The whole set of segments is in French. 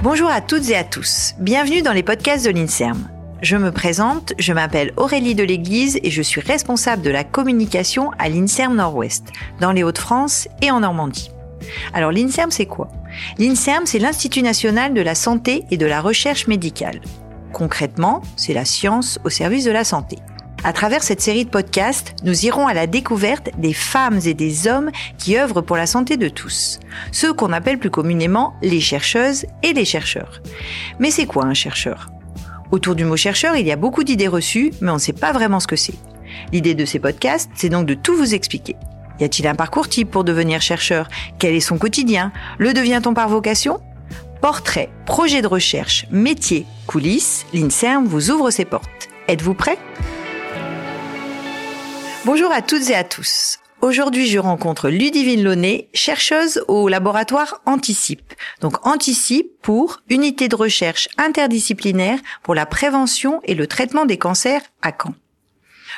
Bonjour à toutes et à tous. Bienvenue dans les podcasts de l'INSERM. Je me présente, je m'appelle Aurélie de l'Église et je suis responsable de la communication à l'INSERM Nord-Ouest, dans les Hauts-de-France et en Normandie. Alors l'INSERM, c'est quoi? L'INSERM, c'est l'Institut national de la santé et de la recherche médicale. Concrètement, c'est la science au service de la santé. À travers cette série de podcasts, nous irons à la découverte des femmes et des hommes qui œuvrent pour la santé de tous. Ceux qu'on appelle plus communément les chercheuses et les chercheurs. Mais c'est quoi un chercheur? Autour du mot chercheur, il y a beaucoup d'idées reçues, mais on ne sait pas vraiment ce que c'est. L'idée de ces podcasts, c'est donc de tout vous expliquer. Y a-t-il un parcours type pour devenir chercheur? Quel est son quotidien? Le devient-on par vocation? Portrait, projet de recherche, métier, coulisses, l'INSERM vous ouvre ses portes. Êtes-vous prêts Bonjour à toutes et à tous. Aujourd'hui, je rencontre Ludivine Launay, chercheuse au laboratoire Anticipe. Donc Anticipe pour Unité de recherche interdisciplinaire pour la prévention et le traitement des cancers à Caen.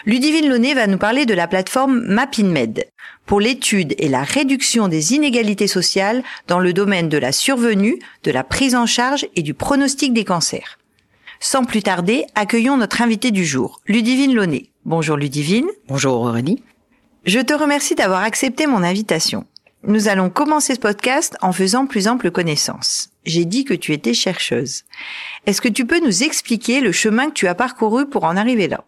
Ludivine Launay va nous parler de la plateforme MapInMed pour l'étude et la réduction des inégalités sociales dans le domaine de la survenue, de la prise en charge et du pronostic des cancers. Sans plus tarder, accueillons notre invité du jour, Ludivine Launay. Bonjour Ludivine. Bonjour Aurélie. Je te remercie d'avoir accepté mon invitation. Nous allons commencer ce podcast en faisant plus ample connaissance. J'ai dit que tu étais chercheuse. Est-ce que tu peux nous expliquer le chemin que tu as parcouru pour en arriver là?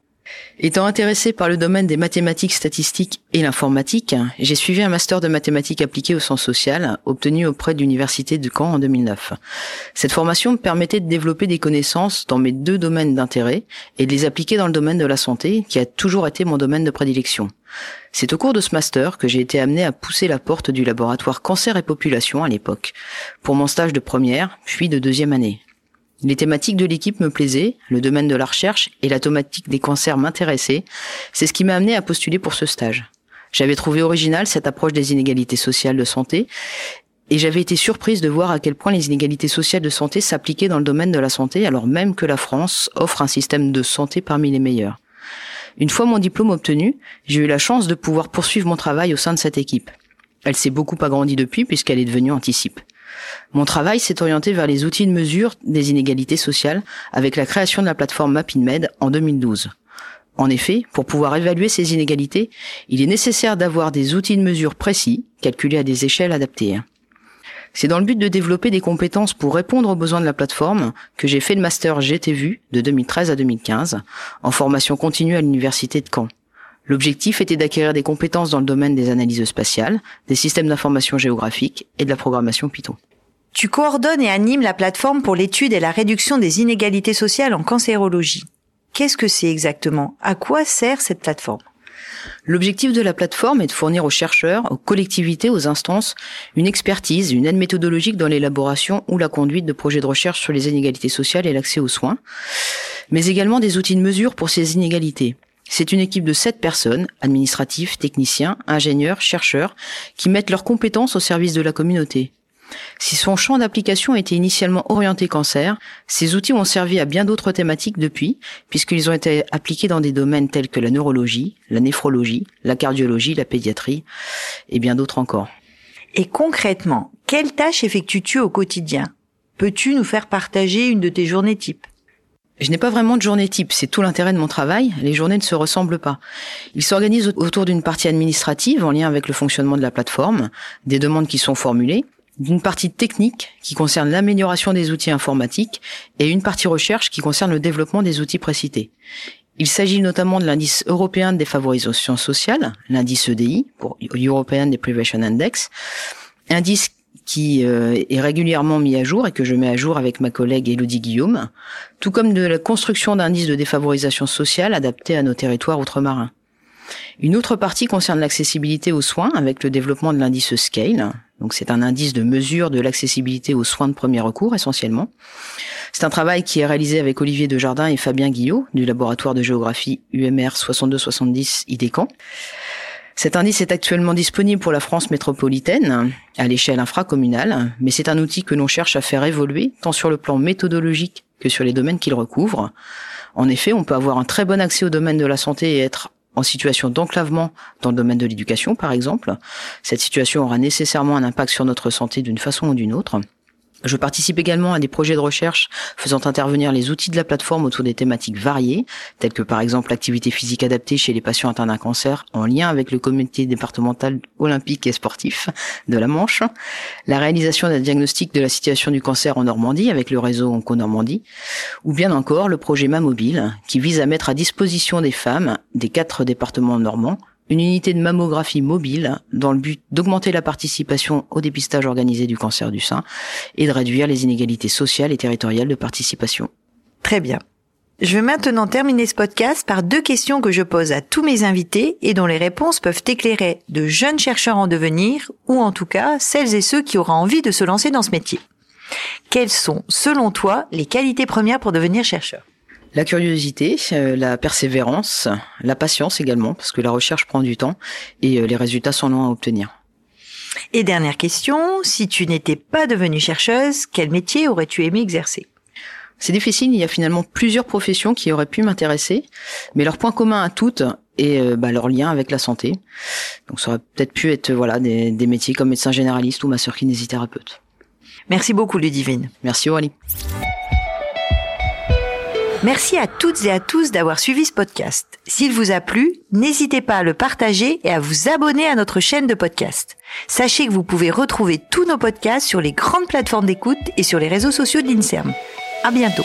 Étant intéressé par le domaine des mathématiques statistiques et l'informatique, j'ai suivi un master de mathématiques appliquées au sens social, obtenu auprès de l'université de Caen en 2009. Cette formation me permettait de développer des connaissances dans mes deux domaines d'intérêt et de les appliquer dans le domaine de la santé, qui a toujours été mon domaine de prédilection. C'est au cours de ce master que j'ai été amené à pousser la porte du laboratoire cancer et population à l'époque, pour mon stage de première, puis de deuxième année. Les thématiques de l'équipe me plaisaient, le domaine de la recherche et la thématique des cancers m'intéressaient. C'est ce qui m'a amené à postuler pour ce stage. J'avais trouvé original cette approche des inégalités sociales de santé et j'avais été surprise de voir à quel point les inégalités sociales de santé s'appliquaient dans le domaine de la santé alors même que la France offre un système de santé parmi les meilleurs. Une fois mon diplôme obtenu, j'ai eu la chance de pouvoir poursuivre mon travail au sein de cette équipe. Elle s'est beaucoup agrandie depuis puisqu'elle est devenue Anticipe. Mon travail s'est orienté vers les outils de mesure des inégalités sociales avec la création de la plateforme MapInMed en 2012. En effet, pour pouvoir évaluer ces inégalités, il est nécessaire d'avoir des outils de mesure précis, calculés à des échelles adaptées. C'est dans le but de développer des compétences pour répondre aux besoins de la plateforme que j'ai fait le master GTVU de 2013 à 2015 en formation continue à l'université de Caen. L'objectif était d'acquérir des compétences dans le domaine des analyses spatiales, des systèmes d'information géographique et de la programmation Python. Tu coordonnes et animes la plateforme pour l'étude et la réduction des inégalités sociales en cancérologie. Qu'est-ce que c'est exactement? À quoi sert cette plateforme? L'objectif de la plateforme est de fournir aux chercheurs, aux collectivités, aux instances, une expertise, une aide méthodologique dans l'élaboration ou la conduite de projets de recherche sur les inégalités sociales et l'accès aux soins, mais également des outils de mesure pour ces inégalités. C'est une équipe de sept personnes, administratifs, techniciens, ingénieurs, chercheurs, qui mettent leurs compétences au service de la communauté. Si son champ d'application était initialement orienté cancer, ces outils ont servi à bien d'autres thématiques depuis, puisqu'ils ont été appliqués dans des domaines tels que la neurologie, la néphrologie, la cardiologie, la pédiatrie et bien d'autres encore. Et concrètement, quelles tâches effectues-tu au quotidien? Peux-tu nous faire partager une de tes journées types? Je n'ai pas vraiment de journée type, c'est tout l'intérêt de mon travail. Les journées ne se ressemblent pas. Ils s'organisent autour d'une partie administrative en lien avec le fonctionnement de la plateforme, des demandes qui sont formulées, d'une partie technique qui concerne l'amélioration des outils informatiques et une partie recherche qui concerne le développement des outils précités. Il s'agit notamment de l'indice européen de défavorisation sociale, l'indice EDI, pour European Deprivation Index, indice qui euh, est régulièrement mis à jour et que je mets à jour avec ma collègue Elodie Guillaume, tout comme de la construction d'indices de défavorisation sociale adaptés à nos territoires outre-marins. Une autre partie concerne l'accessibilité aux soins avec le développement de l'indice Scale, donc c'est un indice de mesure de l'accessibilité aux soins de premier recours essentiellement. C'est un travail qui est réalisé avec Olivier Dejardin et Fabien Guillot du laboratoire de géographie UMR 6270 IDECAN. Cet indice est actuellement disponible pour la France métropolitaine à l'échelle infracommunale, mais c'est un outil que l'on cherche à faire évoluer tant sur le plan méthodologique que sur les domaines qu'il recouvre. En effet, on peut avoir un très bon accès au domaine de la santé et être en situation d'enclavement dans le domaine de l'éducation, par exemple. Cette situation aura nécessairement un impact sur notre santé d'une façon ou d'une autre. Je participe également à des projets de recherche faisant intervenir les outils de la plateforme autour des thématiques variées, telles que par exemple l'activité physique adaptée chez les patients atteints d'un cancer en lien avec le comité départemental olympique et sportif de la Manche, la réalisation d'un diagnostic de la situation du cancer en Normandie avec le réseau Onco-Normandie, ou bien encore le projet Ma Mobile qui vise à mettre à disposition des femmes des quatre départements normands une unité de mammographie mobile dans le but d'augmenter la participation au dépistage organisé du cancer du sein et de réduire les inégalités sociales et territoriales de participation. Très bien. Je vais maintenant terminer ce podcast par deux questions que je pose à tous mes invités et dont les réponses peuvent éclairer de jeunes chercheurs en devenir ou en tout cas celles et ceux qui auront envie de se lancer dans ce métier. Quelles sont, selon toi, les qualités premières pour devenir chercheur? La curiosité, euh, la persévérance, la patience également, parce que la recherche prend du temps et euh, les résultats sont longs à obtenir. Et dernière question, si tu n'étais pas devenue chercheuse, quel métier aurais-tu aimé exercer? C'est difficile, il y a finalement plusieurs professions qui auraient pu m'intéresser, mais leur point commun à toutes est euh, bah, leur lien avec la santé. Donc ça aurait peut-être pu être voilà des, des métiers comme médecin généraliste ou masseur kinésithérapeute. Merci beaucoup Ludivine. Merci Aurélie. Merci à toutes et à tous d'avoir suivi ce podcast. S'il vous a plu, n'hésitez pas à le partager et à vous abonner à notre chaîne de podcast. Sachez que vous pouvez retrouver tous nos podcasts sur les grandes plateformes d'écoute et sur les réseaux sociaux de l'INSERM. À bientôt.